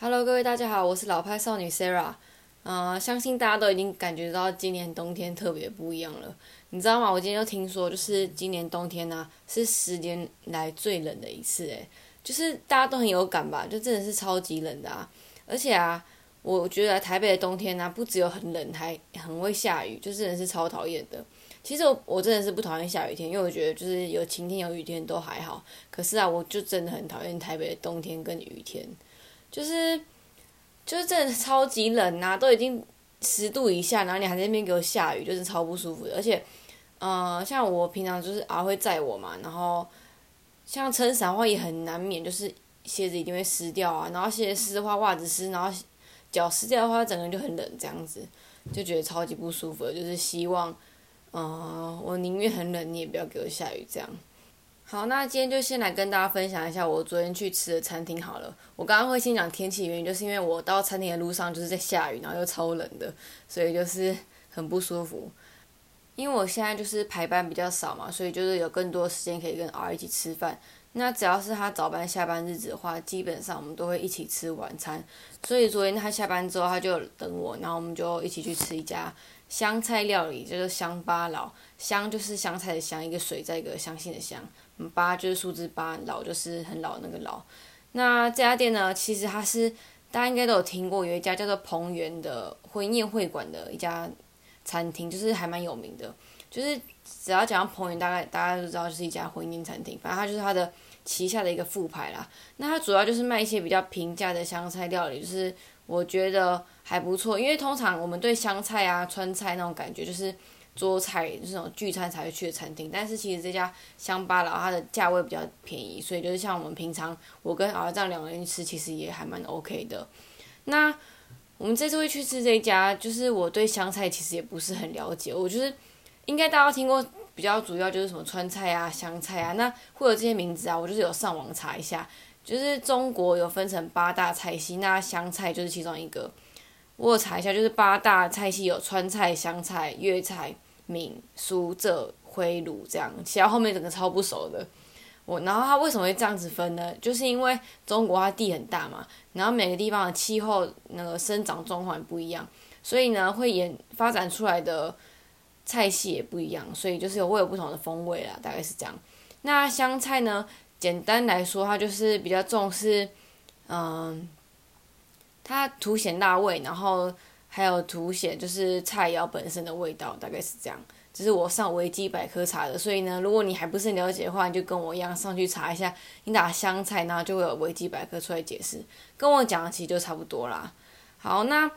Hello，各位大家好，我是老派少女 Sarah。呃，相信大家都已经感觉到今年冬天特别不一样了。你知道吗？我今天又听说，就是今年冬天呢是十年来最冷的一次，诶，就是大家都很有感吧？就真的是超级冷的啊！而且啊，我觉得台北的冬天呢，不只有很冷，还很会下雨，就真的是超讨厌的。其实我我真的是不讨厌下雨天，因为我觉得就是有晴天有雨天都还好。可是啊，我就真的很讨厌台北的冬天跟雨天。就是，就是真的超级冷呐，都已经十度以下，然后你还在那边给我下雨，就是超不舒服的。而且，呃，像我平常就是啊会载我嘛，然后像撑伞的话也很难免，就是鞋子一定会湿掉啊，然后鞋子湿的话，袜子湿，然后脚湿掉的话，整个人就很冷，这样子就觉得超级不舒服。就是希望，呃，我宁愿很冷，你也不要给我下雨这样。好，那今天就先来跟大家分享一下我昨天去吃的餐厅好了。我刚刚会先讲天气原因，就是因为我到餐厅的路上就是在下雨，然后又超冷的，所以就是很不舒服。因为我现在就是排班比较少嘛，所以就是有更多时间可以跟 R 一起吃饭。那只要是他早班下班日子的话，基本上我们都会一起吃晚餐。所以昨天他下班之后，他就等我，然后我们就一起去吃一家香菜料理，就是香巴佬。香就是香菜的香，一个水在一个相信的香。八就是数字八，老就是很老那个老。那这家店呢，其实它是大家应该都有听过，有一家叫做彭源的婚宴会馆的一家餐厅，就是还蛮有名的。就是只要讲到彭源，大概大家都知道是一家婚宴餐厅。反正它就是它的旗下的一个副牌啦。那它主要就是卖一些比较平价的香菜料理，就是我觉得还不错。因为通常我们对香菜啊、川菜那种感觉就是。桌菜就是那种聚餐才会去的餐厅，但是其实这家乡巴佬它的价位比较便宜，所以就是像我们平常我跟儿这样两个人吃，其实也还蛮 OK 的。那我们这次会去吃这家，就是我对湘菜其实也不是很了解，我就是应该大家听过比较主要就是什么川菜啊、湘菜啊，那会有这些名字啊，我就是有上网查一下，就是中国有分成八大菜系，那湘菜就是其中一个。我有查一下，就是八大菜系有川菜、湘菜、粤菜。闽苏浙徽鲁这样，其他后面整个超不熟的。我然后它为什么会这样子分呢？就是因为中国它地很大嘛，然后每个地方的气候那个生长状况也不一样，所以呢会演发展出来的菜系也不一样，所以就是有会有不同的风味啦，大概是这样。那香菜呢，简单来说，它就是比较重视，嗯，它凸显辣味，然后。还有凸显就是菜肴本身的味道，大概是这样。这是我上维基百科查的，所以呢，如果你还不是很了解的话，你就跟我一样上去查一下。你打香菜，然后就会有维基百科出来解释，跟我讲的其实就差不多啦。好，那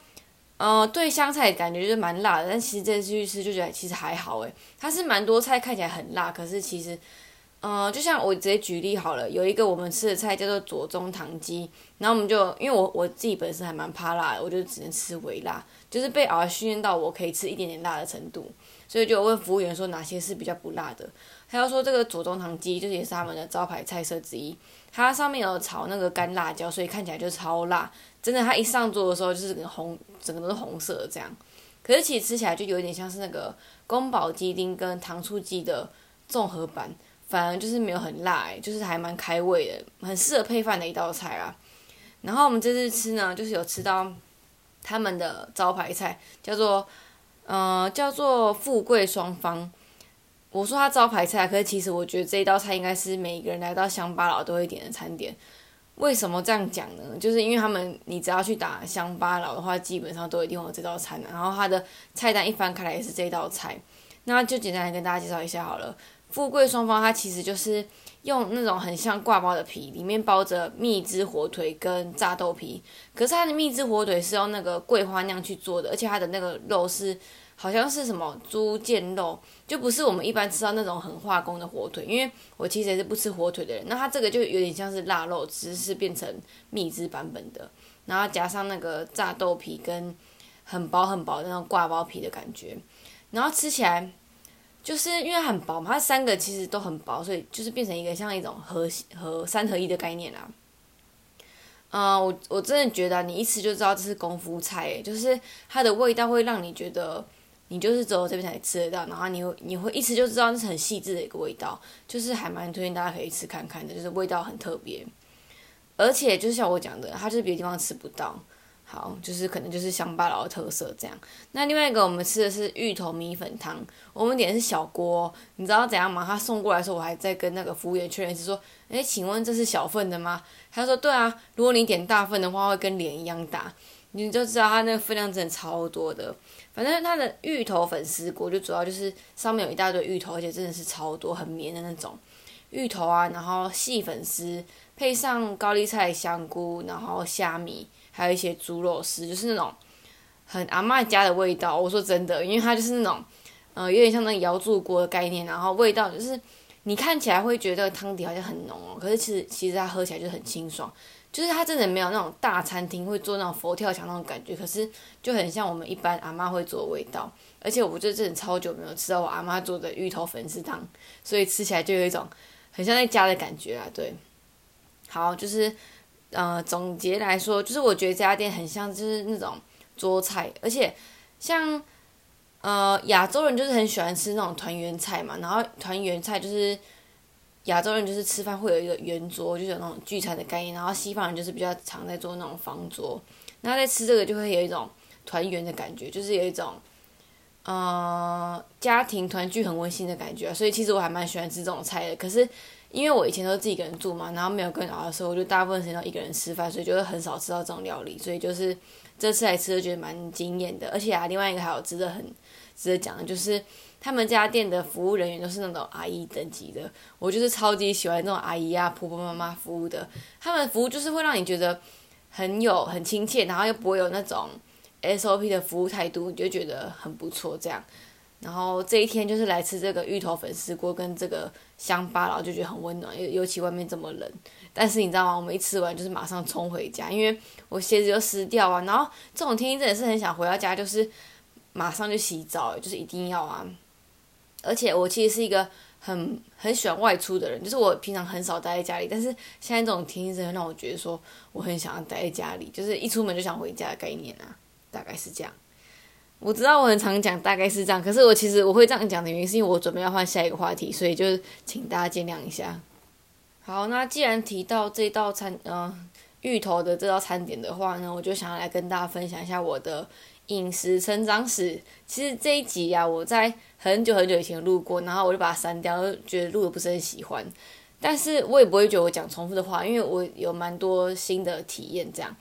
呃，对香菜感觉就是蛮辣的，但其实这次去吃就觉得其实还好诶。它是蛮多菜看起来很辣，可是其实。嗯，就像我直接举例好了，有一个我们吃的菜叫做左宗棠鸡，然后我们就因为我我自己本身还蛮怕辣的，我就只能吃微辣，就是被熬训练到我可以吃一点点辣的程度，所以就问服务员说哪些是比较不辣的，他要说这个左宗棠鸡就是也是他们的招牌菜色之一，它上面有炒那个干辣椒，所以看起来就超辣，真的它一上桌的时候就是红，整个都是红色这样，可是其实吃起来就有点像是那个宫保鸡丁跟糖醋鸡的综合版。反而就是没有很辣，就是还蛮开胃的，很适合配饭的一道菜啦。然后我们这次吃呢，就是有吃到他们的招牌菜，叫做呃叫做富贵双方。我说它招牌菜，可是其实我觉得这一道菜应该是每一个人来到乡巴佬都会点的餐点。为什么这样讲呢？就是因为他们你只要去打乡巴佬的话，基本上都一定有这道菜。然后它的菜单一翻开来也是这道菜。那就简单来跟大家介绍一下好了。富贵双方，它其实就是用那种很像挂包的皮，里面包着蜜汁火腿跟炸豆皮。可是它的蜜汁火腿是用那个桂花酿去做的，而且它的那个肉是好像是什么猪腱肉，就不是我们一般吃到那种很化工的火腿。因为我其实也是不吃火腿的人，那它这个就有点像是腊肉，只是变成蜜汁版本的，然后加上那个炸豆皮跟很薄很薄的那种挂包皮的感觉，然后吃起来。就是因为很薄嘛，它三个其实都很薄，所以就是变成一个像一种合合三合一的概念啦。嗯，我我真的觉得你一吃就知道这是功夫菜，就是它的味道会让你觉得你就是只有这边才吃得到，然后你会你会一吃就知道那是很细致的一个味道，就是还蛮推荐大家可以吃看看的，就是味道很特别。而且就是像我讲的，它就是别的地方吃不到。好，就是可能就是乡巴佬的特色这样。那另外一个我们吃的是芋头米粉汤，我们点的是小锅，你知道怎样吗？他送过来的时候，我还在跟那个服务员确认是说，诶，请问这是小份的吗？他说对啊，如果你点大份的话，会跟脸一样大，你就知道它那个分量真的超多的。反正它的芋头粉丝锅就主要就是上面有一大堆芋头，而且真的是超多，很绵的那种芋头啊，然后细粉丝配上高丽菜、香菇，然后虾米。还有一些猪肉丝，就是那种很阿妈家的味道。我说真的，因为它就是那种，呃，有点像那个瑶柱锅的概念，然后味道就是你看起来会觉得汤底好像很浓哦，可是其实其实它喝起来就很清爽，就是它真的没有那种大餐厅会做那种佛跳墙那种感觉，可是就很像我们一般阿妈会做的味道。而且我觉得真的超久没有吃到我阿妈做的芋头粉丝汤，所以吃起来就有一种很像在家的感觉啊。对，好，就是。呃，总结来说，就是我觉得这家店很像，就是那种桌菜，而且像呃亚洲人就是很喜欢吃那种团圆菜嘛，然后团圆菜就是亚洲人就是吃饭会有一个圆桌，就是有那种聚餐的概念，然后西方人就是比较常在做那种方桌，然后在吃这个就会有一种团圆的感觉，就是有一种呃家庭团聚很温馨的感觉，所以其实我还蛮喜欢吃这种菜的，可是。因为我以前都自己一个人住嘛，然后没有跟熬的时候，我就大部分时间都一个人吃饭，所以就会很少吃到这种料理。所以就是这次来吃，就觉得蛮惊艳的。而且啊，另外一个还有值得很值得讲的，就是他们家店的服务人员都是那种阿姨等级的。我就是超级喜欢这种阿姨啊、婆婆妈妈服务的。他们服务就是会让你觉得很有很亲切，然后又不会有那种 SOP 的服务态度，你就觉得很不错这样。然后这一天就是来吃这个芋头粉丝锅跟这个香巴佬，就觉得很温暖，尤尤其外面这么冷。但是你知道吗？我们一吃完就是马上冲回家，因为我鞋子就湿掉啊。然后这种天气真的是很想回到家，就是马上就洗澡，就是一定要啊。而且我其实是一个很很喜欢外出的人，就是我平常很少待在家里，但是现在这种天气真的让我觉得说我很想要待在家里，就是一出门就想回家的概念啊，大概是这样。我知道我很常讲，大概是这样。可是我其实我会这样讲的原因，是因为我准备要换下一个话题，所以就请大家见谅一下。好，那既然提到这道餐，呃，芋头的这道餐点的话呢，我就想要来跟大家分享一下我的饮食成长史。其实这一集啊，我在很久很久以前录过，然后我就把它删掉，觉得录的不是很喜欢。但是我也不会觉得我讲重复的话，因为我有蛮多新的体验，这样。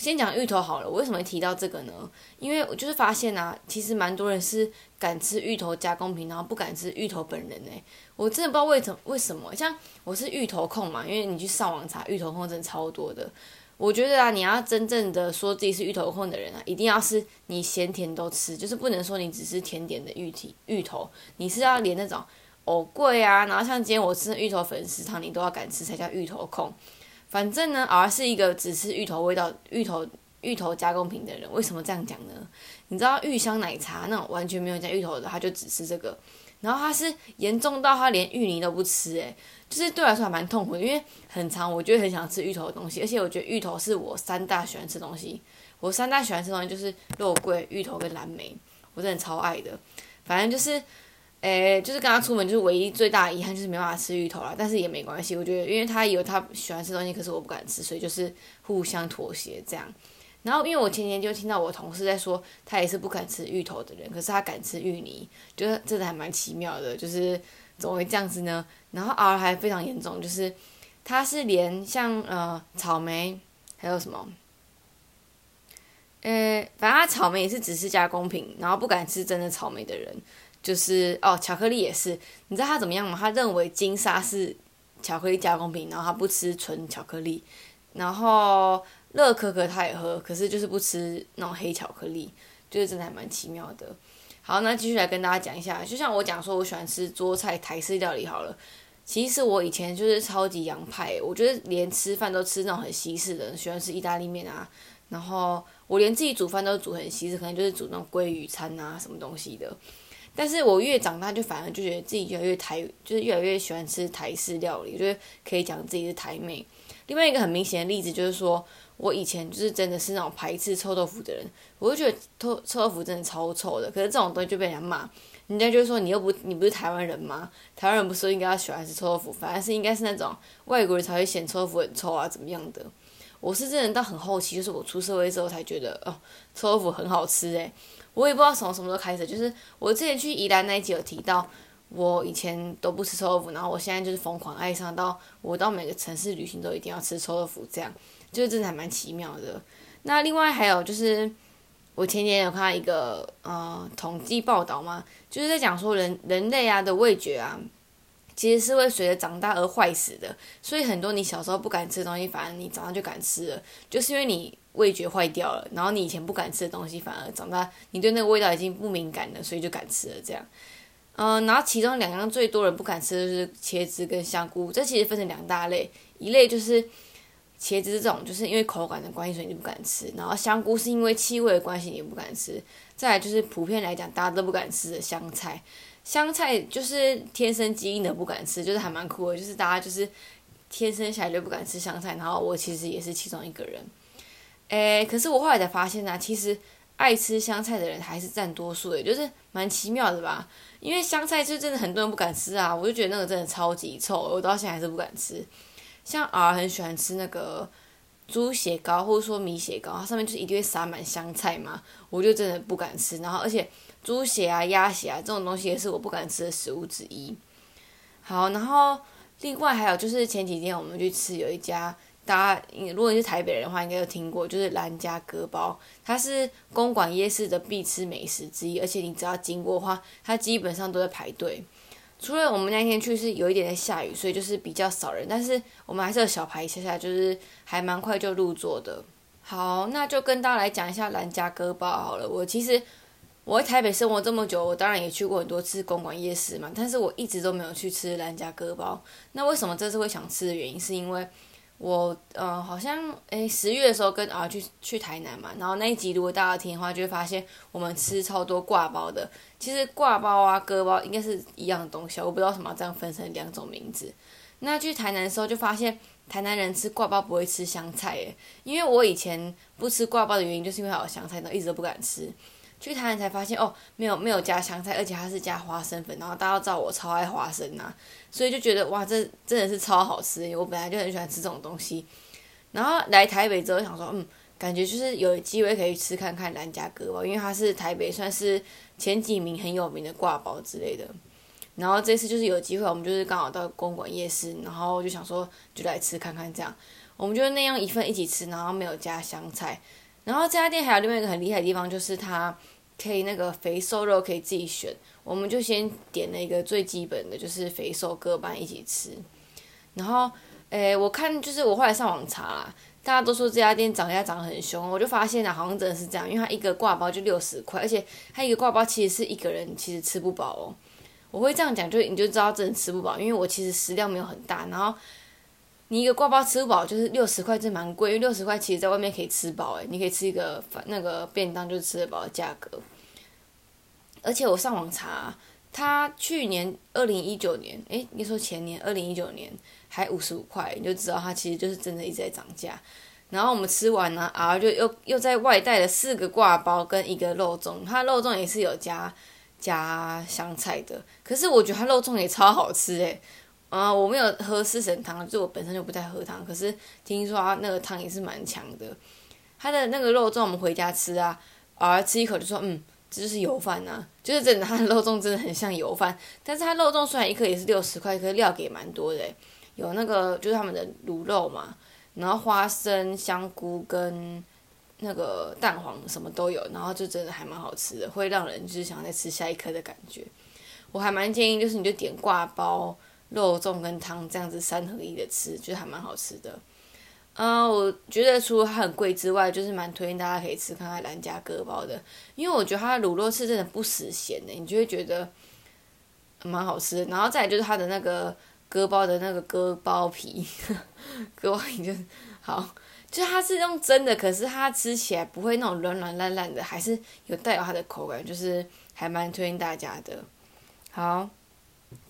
先讲芋头好了，我为什么提到这个呢？因为我就是发现啊，其实蛮多人是敢吃芋头加工品，然后不敢吃芋头本人呢。我真的不知道为什么，为什么？像我是芋头控嘛，因为你去上网查，芋头控真的超多的。我觉得啊，你要真正的说自己是芋头控的人啊，一定要是你咸甜都吃，就是不能说你只是甜点的芋体芋头，你是要连那种藕桂啊，然后像今天我吃的芋头粉丝汤，你都要敢吃才叫芋头控。反正呢，而是一个只吃芋头味道、芋头芋头加工品的人。为什么这样讲呢？你知道芋香奶茶那种完全没有加芋头的，他就只吃这个。然后他是严重到他连芋泥都不吃，诶，就是对我来说还蛮痛苦的，因为很长，我就很想吃芋头的东西，而且我觉得芋头是我三大喜欢吃东西。我三大喜欢吃东西就是肉桂、芋头跟蓝莓，我真的超爱的。反正就是。诶，就是跟他出门，就是唯一最大的遗憾就是没办法吃芋头了，但是也没关系，我觉得，因为他有他喜欢吃东西，可是我不敢吃，所以就是互相妥协这样。然后，因为我前天就听到我同事在说，他也是不敢吃芋头的人，可是他敢吃芋泥，觉得真的还蛮奇妙的，就是怎么会这样子呢？然后 R 还非常严重，就是他是连像呃草莓还有什么，呃，反正他草莓也是只是加工品，然后不敢吃真的草莓的人。就是哦，巧克力也是，你知道他怎么样吗？他认为金沙是巧克力加工品，然后他不吃纯巧克力，然后乐可可他也喝，可是就是不吃那种黑巧克力，就是真的还蛮奇妙的。好，那继续来跟大家讲一下，就像我讲说，我喜欢吃桌菜台式料理好了。其实我以前就是超级洋派，我觉得连吃饭都吃那种很西式的，喜欢吃意大利面啊，然后我连自己煮饭都煮很西式，可能就是煮那种鲑鱼餐啊什么东西的。但是我越长大，就反而就觉得自己越来越台，就是越来越喜欢吃台式料理，就是可以讲自己是台妹。另外一个很明显的例子就是说，我以前就是真的是那种排斥臭豆腐的人，我就觉得臭臭豆腐真的超臭的。可是这种东西就被人家骂，人家就说你又不你不是台湾人吗？台湾人不是应该要喜欢吃臭豆腐，反而是应该是那种外国人才会嫌臭豆腐很臭啊，怎么样的？我是真的到很后期，就是我出社会之后才觉得哦，臭豆腐很好吃诶。我也不知道从什么时候开始，就是我之前去宜兰那一集有提到，我以前都不吃臭豆腐，然后我现在就是疯狂爱上到我到每个城市旅行都一定要吃臭豆腐，这样就是真的还蛮奇妙的。那另外还有就是，我前年有看到一个呃统计报道嘛，就是在讲说人人类啊的味觉啊。其实是会随着长大而坏死的，所以很多你小时候不敢吃的东西，反而你长大就敢吃了，就是因为你味觉坏掉了，然后你以前不敢吃的东西，反而长大你对那个味道已经不敏感了，所以就敢吃了这样。嗯，然后其中两样最多人不敢吃的就是茄子跟香菇，这其实分成两大类，一类就是茄子这种，就是因为口感的关系所以你不敢吃，然后香菇是因为气味的关系你不敢吃，再来就是普遍来讲大家都不敢吃的香菜。香菜就是天生基因的不敢吃，就是还蛮酷的。就是大家就是天生下来就不敢吃香菜，然后我其实也是其中一个人。诶，可是我后来才发现呢，其实爱吃香菜的人还是占多数的，就是蛮奇妙的吧。因为香菜就真的很多人不敢吃啊，我就觉得那个真的超级臭，我到现在还是不敢吃。像儿很喜欢吃那个猪血糕或者说米血糕，它上面就是一定会撒满香菜嘛，我就真的不敢吃。然后而且。猪血啊、鸭血啊，这种东西也是我不敢吃的食物之一。好，然后另外还有就是前几天我们去吃有一家，大家如果你是台北人的话，应该有听过，就是兰家割包，它是公馆夜市的必吃美食之一，而且你只要经过的话，它基本上都在排队。除了我们那天去是有一点在下雨，所以就是比较少人，但是我们还是有小排一下下，就是还蛮快就入座的。好，那就跟大家来讲一下兰家割包好了。我其实。我在台北生活这么久，我当然也去过很多次公馆夜市嘛，但是我一直都没有去吃兰家割包。那为什么这次会想吃的原因，是因为我呃好像诶十月的时候跟啊去去台南嘛，然后那一集如果大家听的话，就会发现我们吃超多挂包的。其实挂包啊割包应该是一样的东西，我不知道什么这样分成两种名字。那去台南的时候就发现台南人吃挂包不会吃香菜诶，因为我以前不吃挂包的原因就是因为有香菜，然后一直都不敢吃。去台南才发现哦，没有没有加香菜，而且它是加花生粉。然后大家都知道我超爱花生呐，所以就觉得哇，这真的是超好吃。我本来就很喜欢吃这种东西。然后来台北之后想说，嗯，感觉就是有机会可以吃看看兰家哥吧，因为它是台北算是前几名很有名的挂包之类的。然后这次就是有机会，我们就是刚好到公馆夜市，然后就想说就来吃看看这样。我们就那样一份一起吃，然后没有加香菜。然后这家店还有另外一个很厉害的地方，就是它可以那个肥瘦肉可以自己选。我们就先点了一个最基本的，就是肥瘦各半一起吃。然后，诶，我看就是我后来上网查啦，大家都说这家店涨价涨得很凶，我就发现啊，好像真的是这样，因为它一个挂包就六十块，而且它一个挂包其实是一个人其实吃不饱哦。我会这样讲，就你就知道真的吃不饱，因为我其实食量没有很大，然后。你一个挂包吃不饱，就是六十块，真蛮贵。因为六十块其实在外面可以吃饱，诶，你可以吃一个饭那个便当就吃得饱的价格。而且我上网查，他去年二零一九年，诶，你说前年二零一九年还五十五块，你就知道它其实就是真的一直在涨价。然后我们吃完呢，啊，就又又在外带了四个挂包跟一个肉粽，它肉粽也是有加加香菜的，可是我觉得它肉粽也超好吃诶。啊，我没有喝四神汤，就我本身就不太喝汤。可是听说啊，那个汤也是蛮强的。他的那个肉粽，我们回家吃啊，啊吃一口就说，嗯，这就是油饭呐，就是真的，他的肉粽真的很像油饭。但是他肉粽虽然一颗也是六十块，可是料给蛮多的，有那个就是他们的卤肉嘛，然后花生、香菇跟那个蛋黄什么都有，然后就真的还蛮好吃的，会让人就是想再吃下一颗的感觉。我还蛮建议，就是你就点挂包。肉粽跟汤这样子三合一的吃，觉得还蛮好吃的。嗯，我觉得除了它很贵之外，就是蛮推荐大家可以吃看看兰家割包的，因为我觉得它的卤肉是真的不死咸的，你就会觉得蛮好吃。然后再就是它的那个割包的那个割包皮，割包皮就好，就它是用蒸的，可是它吃起来不会那种软软烂烂的，还是有带有它的口感，就是还蛮推荐大家的。好，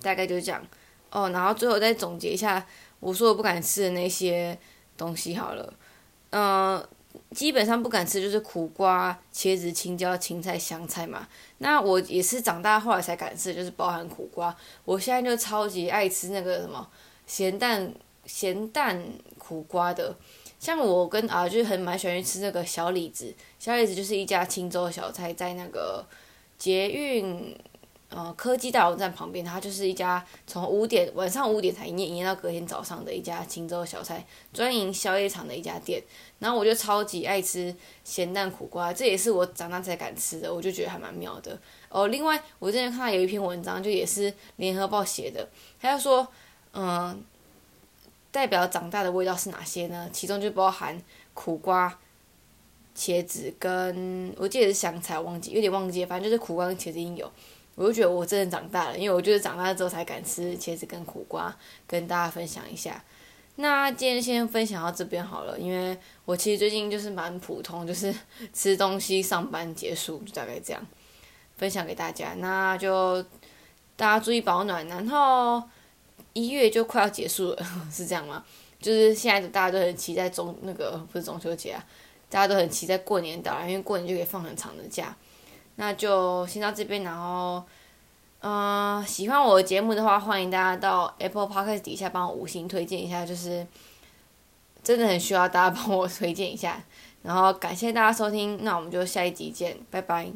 大概就是这样。哦，然后最后再总结一下我说我不敢吃的那些东西好了，嗯，基本上不敢吃就是苦瓜、茄子、青椒、青菜、香菜嘛。那我也是长大后来才敢吃，就是包含苦瓜。我现在就超级爱吃那个什么咸蛋咸蛋苦瓜的，像我跟啊，就很蛮喜欢吃那个小李子，小李子就是一家青州小菜，在那个捷运。呃，科技大楼站旁边，它就是一家从五点晚上五点才营业，营业到隔天早上的一家青州小菜专营宵夜场的一家店。然后我就超级爱吃咸蛋苦瓜，这也是我长大才敢吃的，我就觉得还蛮妙的。哦，另外我之前看到有一篇文章，就也是联合报写的，他就说，嗯，代表长大的味道是哪些呢？其中就包含苦瓜、茄子跟我记得是香菜，忘记有点忘记，反正就是苦瓜跟茄子应有。我就觉得我真的长大了，因为我就是长大之后才敢吃茄子跟苦瓜，跟大家分享一下。那今天先分享到这边好了，因为我其实最近就是蛮普通，就是 吃东西、上班结束，就大概这样分享给大家。那就大家注意保暖，然后一月就快要结束了，是这样吗？就是现在大家都很期待中那个不是中秋节啊，大家都很期待过年到来，因为过年就可以放很长的假。那就先到这边，然后，嗯，喜欢我的节目的话，欢迎大家到 Apple Podcast 底下帮我五星推荐一下，就是真的很需要大家帮我推荐一下，然后感谢大家收听，那我们就下一集见，拜拜。